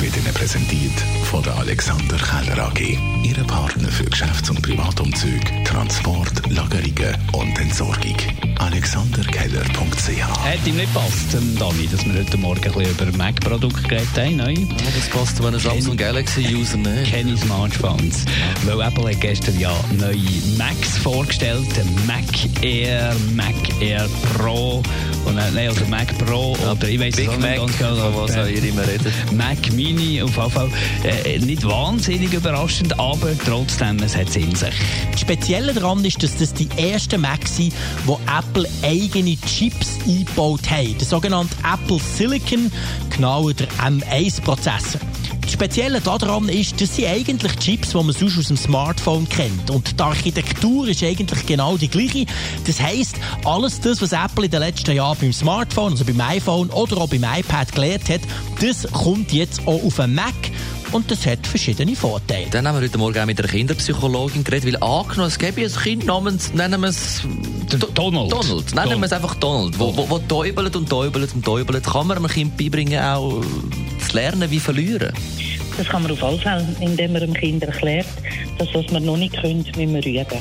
wird Ihnen präsentiert von der Alexander Keller AG. Ihre Partner für Geschäfts- und Privatumzüge, Transport, Lagerungen und Entsorgung. AlexanderKeller.ch Hätte ihm nicht passt, ähm, Dani, dass wir heute Morgen ein bisschen über Mac-Produkte geredet haben. Neu. Ja, das passt zu einem Samsung Galaxy-User nicht. Keine Smartphones. Weil Apple hat gestern ja neue Macs vorgestellt. Den Mac Air, Mac Air Pro und äh, nein, oder Mac Pro oder ich weiß Mac, ganz genau. von was auch ihr immer redet. Mac Mini auf jeden Fall äh, nicht wahnsinnig überraschend, aber trotzdem, es hat es in sich. Das Spezielle daran ist, dass das die ersten Macs sind, wo Apple eigene Chips eingebaut haben. Der sogenannte Apple Silicon, genauer der M1-Prozessor. Spezielle daran ist, das sind eigentlich Chips, die man sonst aus dem Smartphone kennt. Und die Architektur ist eigentlich genau die gleiche. Das heisst, alles das, was Apple in den letzten Jahren beim Smartphone, also beim iPhone oder auch beim iPad gelernt hat, das kommt jetzt auch auf den Mac. Und das hat verschiedene Vorteile. Dann haben wir heute Morgen auch mit einer Kinderpsychologin geredet, weil angenommen, es gäbe ein Kind namens, nennen wir es Do- Donald. Donald, nennen wir es einfach Donald, wo, wo, wo täubelt und täubelt und täubelt. Kann man einem Kind beibringen, auch äh, zu lernen, wie verlieren? Das kann man auf alle Fälle, indem man dem Kind erklärt, dass was man noch nicht können, müssen wir üben.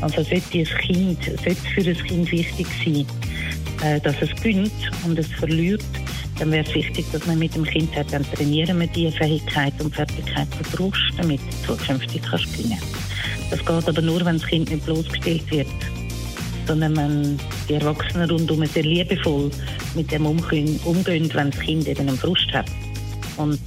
Also sollte ein Kind, sollte für ein Kind wichtig sein, äh, dass es gönnt und es verliert, dann wäre es wichtig, dass man mit dem Kind sagt, dann trainieren wir diese Fähigkeit und Fertigkeit du brauchst, damit du zukünftig kannst gewinnen. Das geht aber nur, wenn das Kind nicht bloßgestellt wird, sondern wenn die Erwachsenen rundum sehr liebevoll mit dem umgehen, umgehen wenn das Kind eben einen Frust hat. Und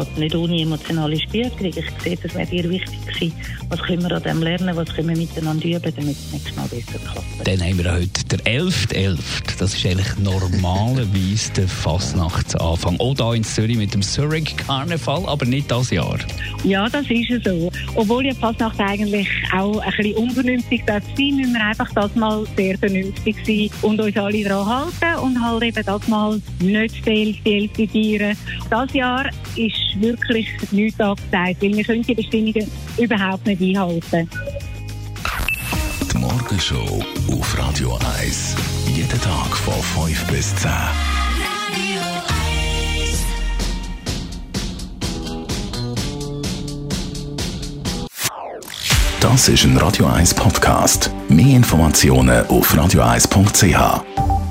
geht nicht ohne emotionale Spiegelung. Ich sehe, das wäre dir wichtig gewesen. Was können wir an dem lernen, was können wir miteinander üben, damit es nächstes Mal besser klappt. Dann haben wir heute der 11.11. Das ist eigentlich normalerweise der Fastnachtsanfang. Auch hier in Zürich mit dem Zurich Karneval, aber nicht das Jahr. Ja, das ist so. Obwohl ja die Fasnacht eigentlich auch ein bisschen unvernünftig sein, müssen wir einfach das mal sehr vernünftig sein und uns alle daran halten und halt eben das mal nicht die Hälfte feiern. Das Jahr ist wirklich nichts angesagt, weil wir können die Bestimmungen überhaupt nicht einhalten. Die Morgenshow auf Radio 1. Jeden Tag von 5 bis 10. Das ist ein Radio 1 Podcast. Mehr Informationen auf radio1.ch.